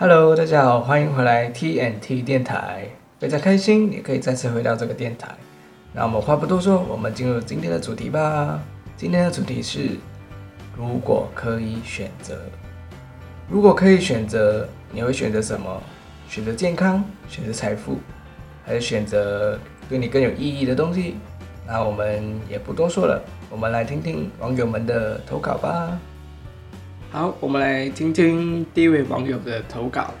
Hello，大家好，欢迎回来 TNT 电台，非常开心你可以再次回到这个电台。那我们话不多说，我们进入今天的主题吧。今天的主题是：如果可以选择，如果可以选择，你会选择什么？选择健康，选择财富，还是选择对你更有意义的东西？那我们也不多说了，我们来听听网友们的投稿吧。好，我们来听听第一位网友的投稿。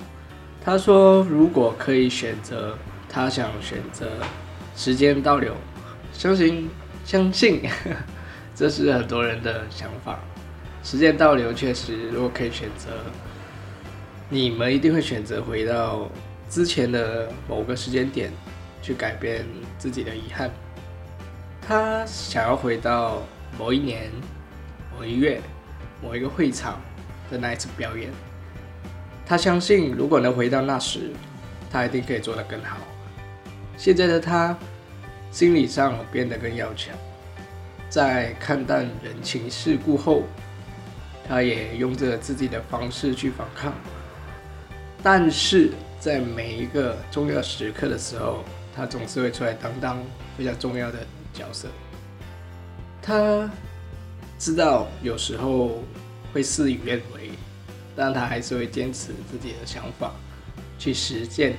他说：“如果可以选择，他想选择时间倒流。相信，相信，这是很多人的想法。时间倒流确实，如果可以选择，你们一定会选择回到之前的某个时间点，去改变自己的遗憾。他想要回到某一年、某一月。”某一个会场的那一次表演，他相信如果能回到那时，他一定可以做得更好。现在的他，心理上变得更要强，在看淡人情世故后，他也用着自己的方式去反抗。但是在每一个重要时刻的时候，他总是会出来担当非常重要的角色。他。知道有时候会事与愿违，但他还是会坚持自己的想法去实践。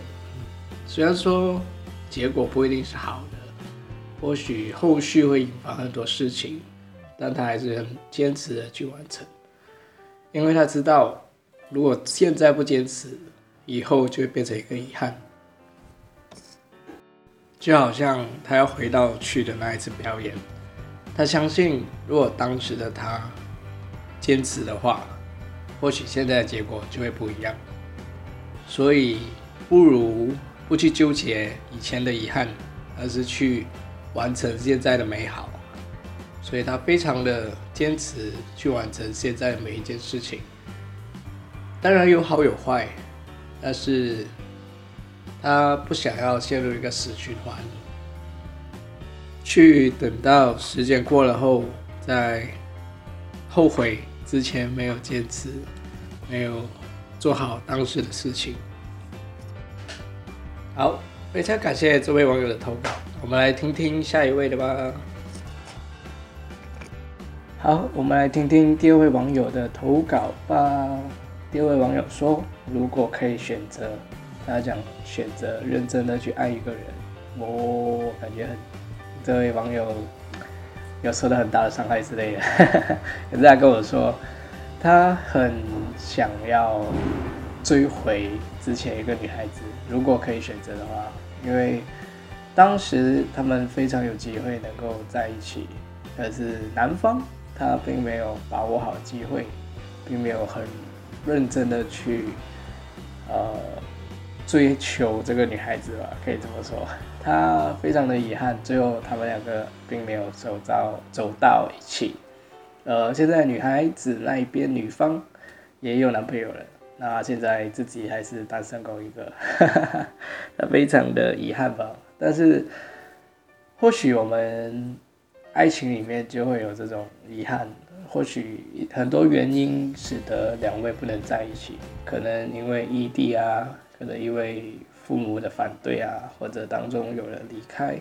虽然说结果不一定是好的，或许后续会引发很多事情，但他还是很坚持的去完成，因为他知道如果现在不坚持，以后就会变成一个遗憾。就好像他要回到去的那一次表演。他相信，如果当时的他坚持的话，或许现在的结果就会不一样。所以，不如不去纠结以前的遗憾，而是去完成现在的美好。所以他非常的坚持去完成现在的每一件事情。当然有好有坏，但是他不想要陷入一个死循环。去等到时间过了后，再后悔之前没有坚持，没有做好当时的事情。好，非常感谢这位网友的投稿，我们来听听下一位的吧。好，我们来听听第二位网友的投稿吧。第二位网友说：“如果可以选择，他讲选择认真的去爱一个人，我感觉很。”这位网友有受到很大的伤害之类的，可是他跟我说，他很想要追回之前一个女孩子，如果可以选择的话，因为当时他们非常有机会能够在一起，可是男方他并没有把握好机会，并没有很认真的去呃追求这个女孩子吧，可以这么说。他非常的遗憾，最后他们两个并没有走到走到一起。呃，现在女孩子那一边女方也有男朋友了，那现在自己还是单身狗一个，他非常的遗憾吧。但是或许我们爱情里面就会有这种遗憾，或许很多原因使得两位不能在一起，可能因为异地啊，可能因为。父母的反对啊，或者当中有人离开，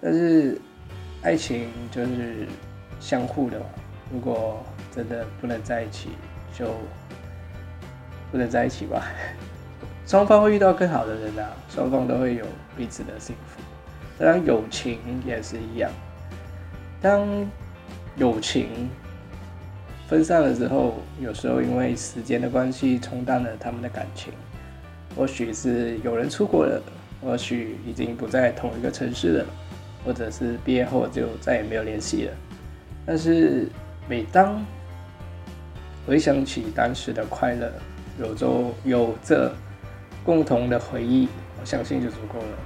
但是爱情就是相互的嘛。如果真的不能在一起，就不能在一起吧。双方会遇到更好的人啊，双方都会有彼此的幸福。当然，友情也是一样。当友情分散了之后，有时候因为时间的关系冲淡了他们的感情。或许是有人出国了，或许已经不在同一个城市了，或者是毕业后就再也没有联系了。但是每当回想起当时的快乐，有着有着共同的回忆，我相信就足够了。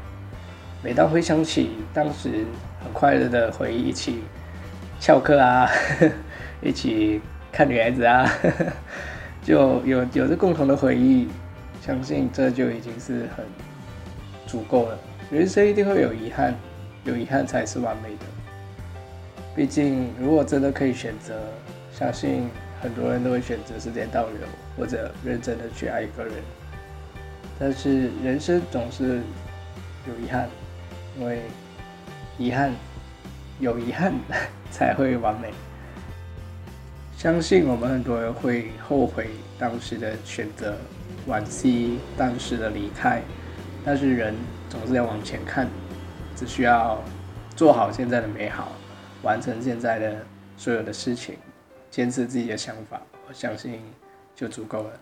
每当回想起当时很快乐的回忆，一起翘课啊，一起看女孩子啊，就有有着共同的回忆。相信这就已经是很足够了。人生一定会有遗憾，有遗憾才是完美的。毕竟，如果真的可以选择，相信很多人都会选择时间倒流，或者认真的去爱一个人。但是人生总是有遗憾，因为遗憾有遗憾 才会完美。相信我们很多人会后悔当时的选择，惋惜当时的离开，但是人总是要往前看，只需要做好现在的美好，完成现在的所有的事情，坚持自己的想法，我相信就足够了。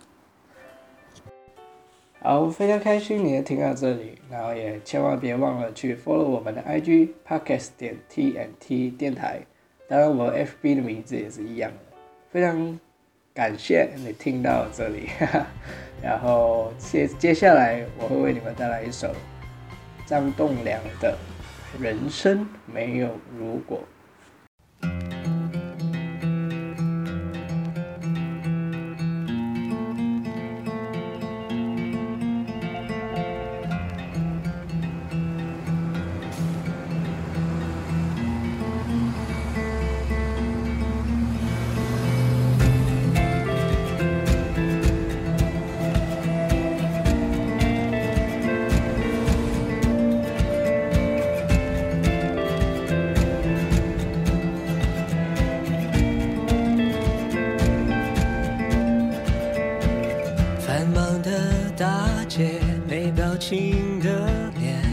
好，非常开心你能听到这里，然后也千万别忘了去 follow 我们的 IG podcast 点 TNT 电台，当然我 FB 的名字也是一样的。非常感谢你听到这里，然后接接下来我会为你们带来一首张栋梁的《人生没有如果》。的大街没表情的脸。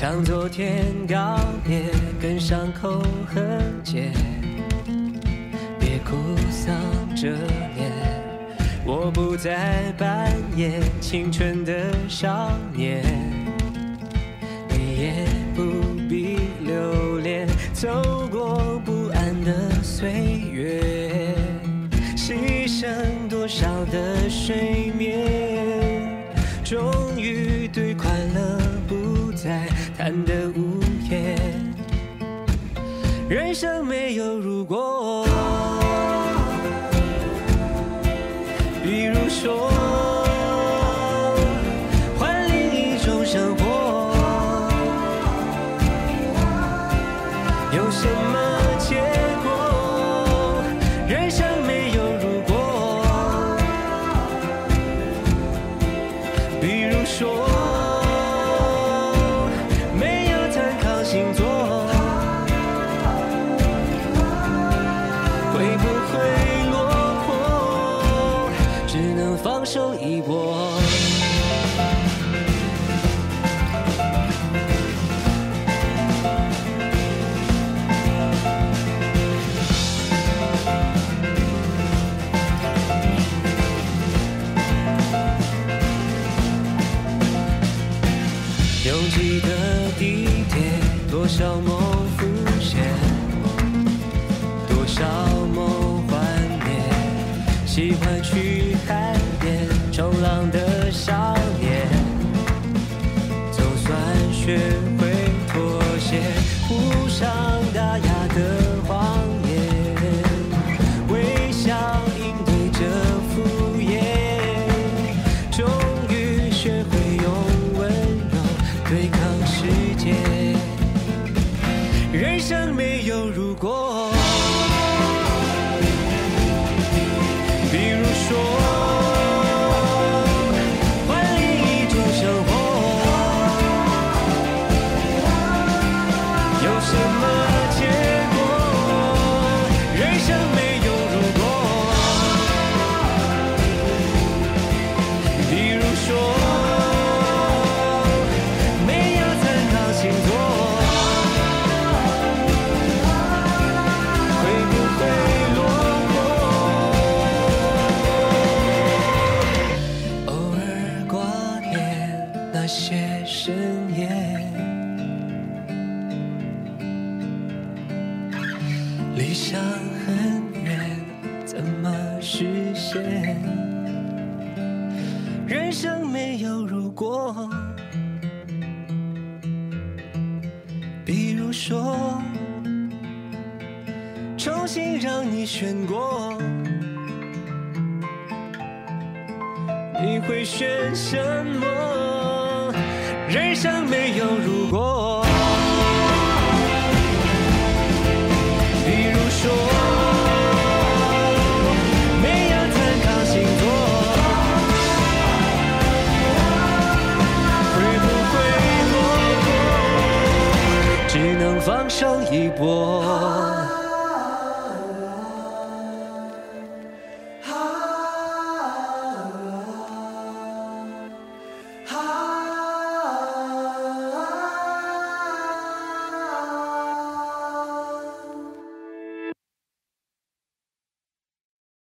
向昨天告别，跟伤口和解，别哭丧着脸。我不再扮演青春的少年，你也不必留恋走过不安的岁月，牺牲多少的睡人生没有如果，比如说换另一种生活，有什？拥挤的地铁多少梦浮现多少梦幻灭喜欢去见人生没有如果比如说重新让你选过你会选什么？人生没有如果能放手一搏。